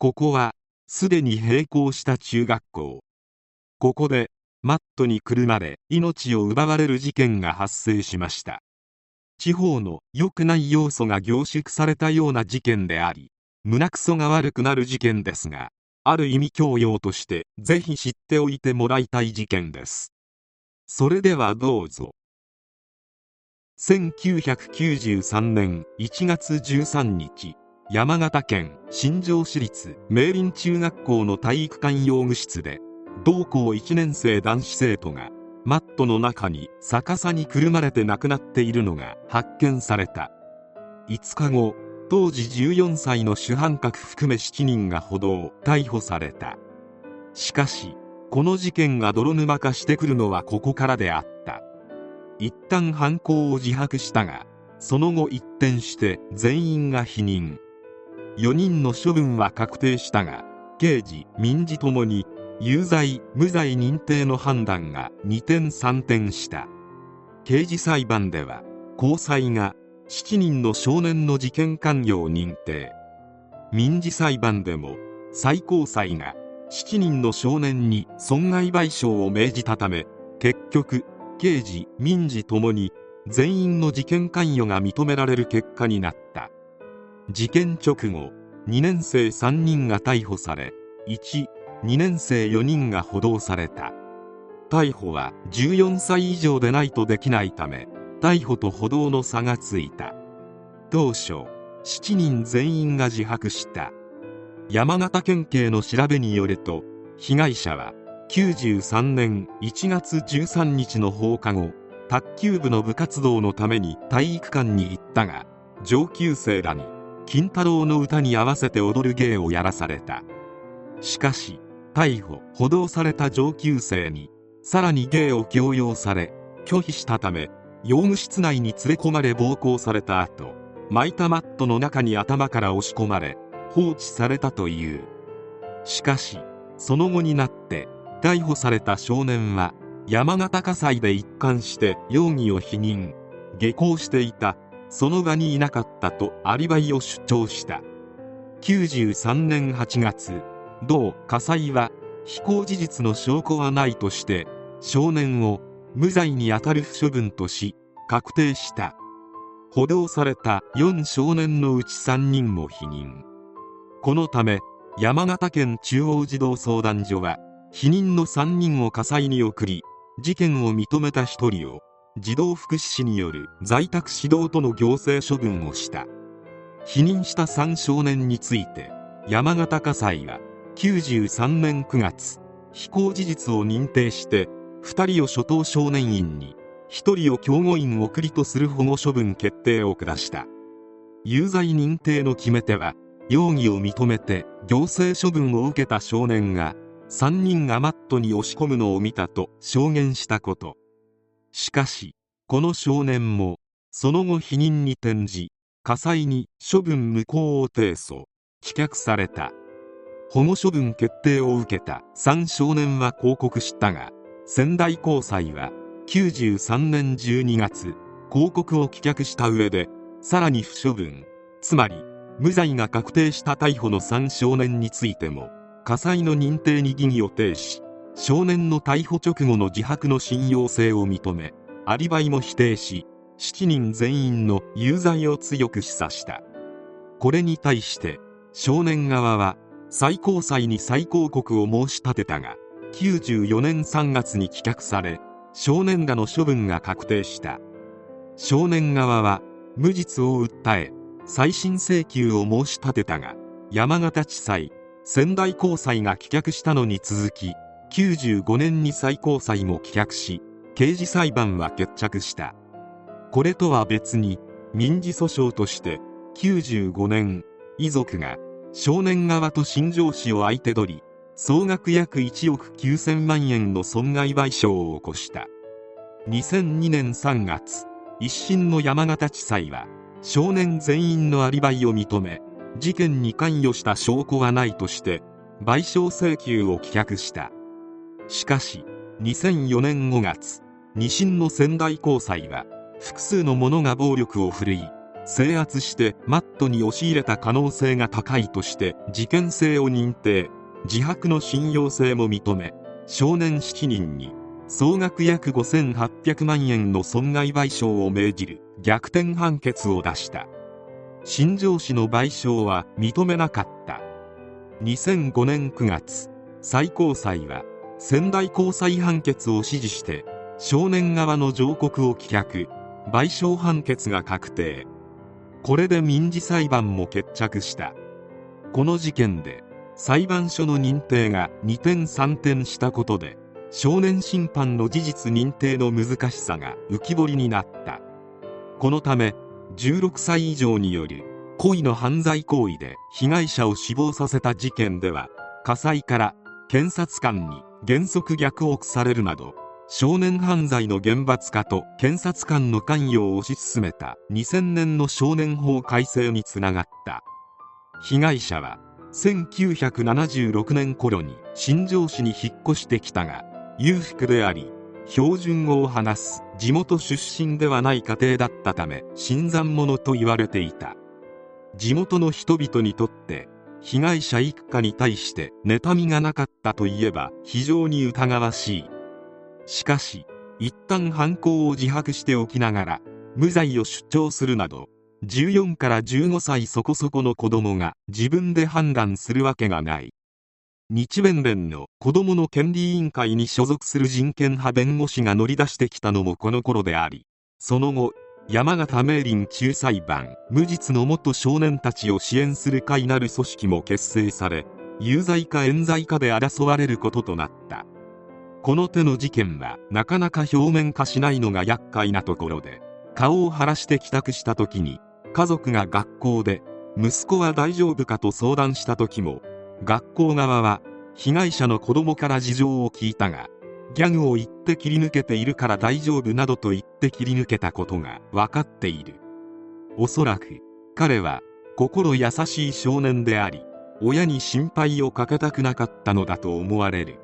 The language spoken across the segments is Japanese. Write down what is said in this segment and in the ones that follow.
ここはすでに閉校した中学校。ここでマットにくるまれ命を奪われる事件が発生しました。地方の良くない要素が凝縮されたような事件であり胸くそが悪くなる事件ですがある意味教養としてぜひ知っておいてもらいたい事件です。それではどうぞ。1993年1月13日。山形県新庄市立明林中学校の体育館用具室で同校1年生男子生徒がマットの中に逆さにくるまれて亡くなっているのが発見された。5日後当時14歳の主犯格含め7人が補導逮捕された。しかしこの事件が泥沼化してくるのはここからであった。一旦犯行を自白したがその後一転して全員が否認。4人の処分は確定したが刑事民事ともに有罪無罪認定の判断が二転三転した。刑事裁判では高裁が7人の少年の事件関与を認定。民事裁判でも最高裁が7人の少年に損害賠償を命じたため結局刑事民事ともに全員の事件関与が認められる結果になった。事件直後2年生3人が逮捕され12年生4人が補導された。逮捕は14歳以上でないとできないため逮捕と補導の差がついた。当初7人全員が自白した。山形県警の調べによると被害者は93年1月13日の放課後卓球部の部活動のために体育館に行ったが上級生らに金太郎の歌に合わせて踊る芸をやらされた。しかし逮捕補導された上級生にさらに芸を強要され拒否したため用務室内に連れ込まれ暴行された後巻いたマットの中に頭から押し込まれ放置されたという。しかしその後になって逮捕された少年は山形火災で一貫して容疑を否認下校していたその場にいなかったとアリバイを主張した。93年8月同火災は非行事実の証拠はないとして少年を無罪に当たる不処分とし確定した。補導された4少年のうち3人も否認。このため山形県中央児童相談所は否認の3人を火災に送り事件を認めた1人を児童福祉士による在宅指導との行政処分をした。否認した3少年について山形家裁は93年9月非行事実を認定して2人を初等少年院に1人を教護院送りとする保護処分決定を下した。有罪認定の決め手は容疑を認めて行政処分を受けた少年が3人がマットに押し込むのを見たと証言したこと。しかしこの少年もその後否認に転じ火災に処分無効を提訴棄却された。保護処分決定を受けた3少年は抗告したが仙台高裁は93年12月抗告を棄却した上でさらに不処分。つまり無罪が確定した逮捕の3少年についても火災の認定に疑義を呈し少年の逮捕直後の自白の信用性を認めアリバイも否定し7人全員の有罪を強く示唆した。これに対して少年側は最高裁に再抗告を申し立てたが94年3月に棄却され少年らの処分が確定した。少年側は無実を訴え再審請求を申し立てたが山形地裁仙台高裁が棄却したのに続き95年に最高裁も棄却し刑事裁判は決着した。これとは別に民事訴訟として95年遺族が少年側と新庄市を相手取り総額約1億9000万円の損害賠償を起こした。2002年3月一審の山形地裁は少年全員のアリバイを認め事件に関与した証拠はないとして賠償請求を棄却した。しかし2004年5月二審の仙台高裁は複数の者が暴力を振るい制圧してマットに押し入れた可能性が高いとして事件性を認定自白の信用性も認め少年7人に総額約5800万円の損害賠償を命じる逆転判決を出した。新庄氏の賠償は認めなかった。2005年9月最高裁は仙台高裁判決を支持して少年側の上告を棄却賠償判決が確定。これで民事裁判も決着した。この事件で裁判所の認定が2点3点したことで少年審判の事実認定の難しさが浮き彫りになった。このため16歳以上による故意の犯罪行為で被害者を死亡させた事件では火災から検察官に原則逆憶されるなど少年犯罪の厳罰化と検察官の関与を推し進めた2000年の少年法改正につながった。被害者は1976年頃に新庄市に引っ越してきたが裕福であり標準語を話す地元出身ではない家庭だったため新参者と言われていた。地元の人々にとって被害者一家に対して妬みがなかったといえば非常に疑わしい。しかし一旦犯行を自白しておきながら無罪を主張するなど14から15歳そこそこの子供が自分で判断するわけがない。日弁連の子どもの権利委員会に所属する人権派弁護士が乗り出してきたのもこの頃でありその後山形明林中裁判無実の元少年たちを支援する会なる組織も結成され有罪か冤罪かで争われることとなった。この手の事件はなかなか表面化しないのが厄介なところで顔を晴らして帰宅した時に家族が学校で息子は大丈夫かと相談した時も学校側は被害者の子供から事情を聞いたがギャグを言って切り抜けているから大丈夫などと言って切り抜けたことが分かっている。おそらく彼は心優しい少年であり親に心配をかけたくなかったのだと思われる。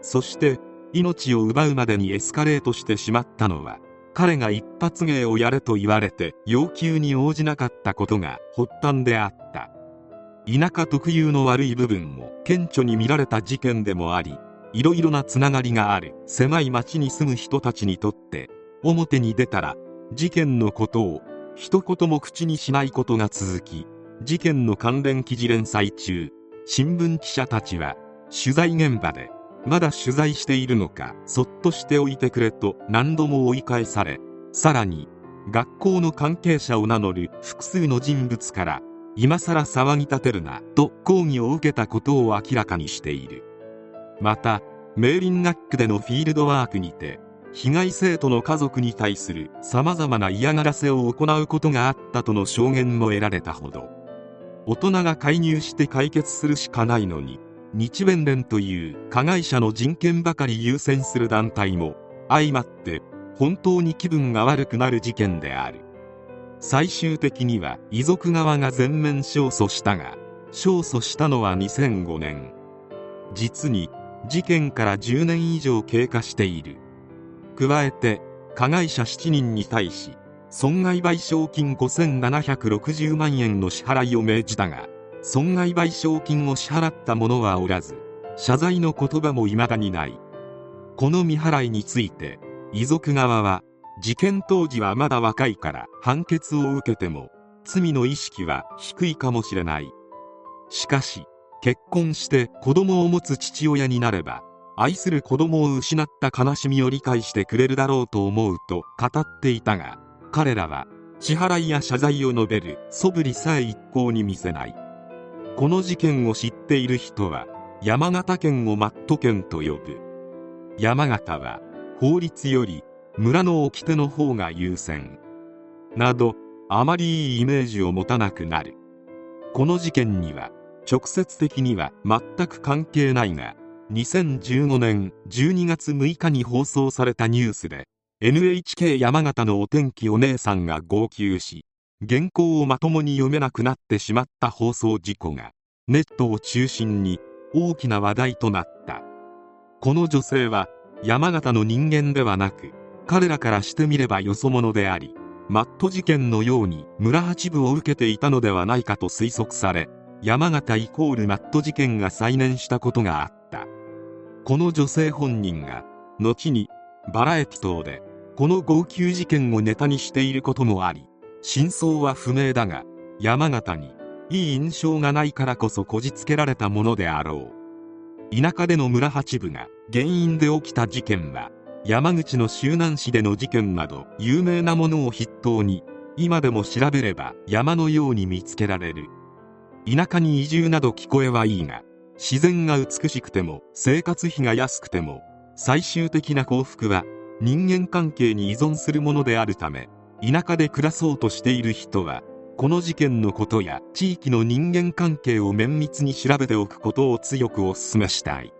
そして命を奪うまでにエスカレートしてしまったのは彼が一発芸をやれと言われて要求に応じなかったことが発端であった。田舎特有の悪い部分も顕著に見られた事件でもありいろいろなつながりがある。狭い町に住む人たちにとって表に出たら事件のことを一言も口にしないことが続き事件の関連記事連載中新聞記者たちは取材現場でまだ取材しているのかそっとしておいてくれと何度も追い返されさらに学校の関係者を名乗る複数の人物から今さら騒ぎ立てるなと抗議を受けたことを明らかにしている。またメーリン学区でのフィールドワークにて被害生徒の家族に対する様々な嫌がらせを行うことがあったとの証言も得られたほど大人が介入して解決するしかないのに日弁連という加害者の人権ばかり優先する団体も相まって本当に気分が悪くなる事件である。最終的には遺族側が全面勝訴したが勝訴したのは2005年。実に事件から10年以上経過している。加えて加害者7人に対し損害賠償金5760万円の支払いを命じたが損害賠償金を支払った者はおらず謝罪の言葉も未だにない。この未払いについて遺族側は事件当時はまだ若いから判決を受けても罪の意識は低いかもしれない。しかし結婚して子供を持つ父親になれば愛する子供を失った悲しみを理解してくれるだろうと思うと語っていたが彼らは支払いや謝罪を述べる素振りさえ一向に見せない。この事件を知っている人は山形県をマット県と呼ぶ。山形は法律より村の掟の方が優先。などあまりいいイメージを持たなくなる。この事件には直接的には全く関係ないが2015年12月6日に放送されたニュースで NHK 山形のお天気お姉さんが号泣し原稿をまともに読めなくなってしまった放送事故がネットを中心に大きな話題となった。この女性は山形の人間ではなく彼らからしてみればよそ者でありマット事件のように村八部を受けていたのではないかと推測され山形イコールマット事件が再燃したことがあった。この女性本人が後にバラエティ等でこの号泣事件をネタにしていることもあり真相は不明だが山形にいい印象がないからこそこじつけられたものであろう。田舎での村八部が原因で起きた事件は山口の周南市での事件など有名なものを筆頭に今でも調べれば山のように見つけられる。田舎に移住など聞こえはいいが自然が美しくても生活費が安くても最終的な幸福は人間関係に依存するものであるため田舎で暮らそうとしている人はこの事件のことや地域の人間関係を綿密に調べておくことを強くお勧めしたい。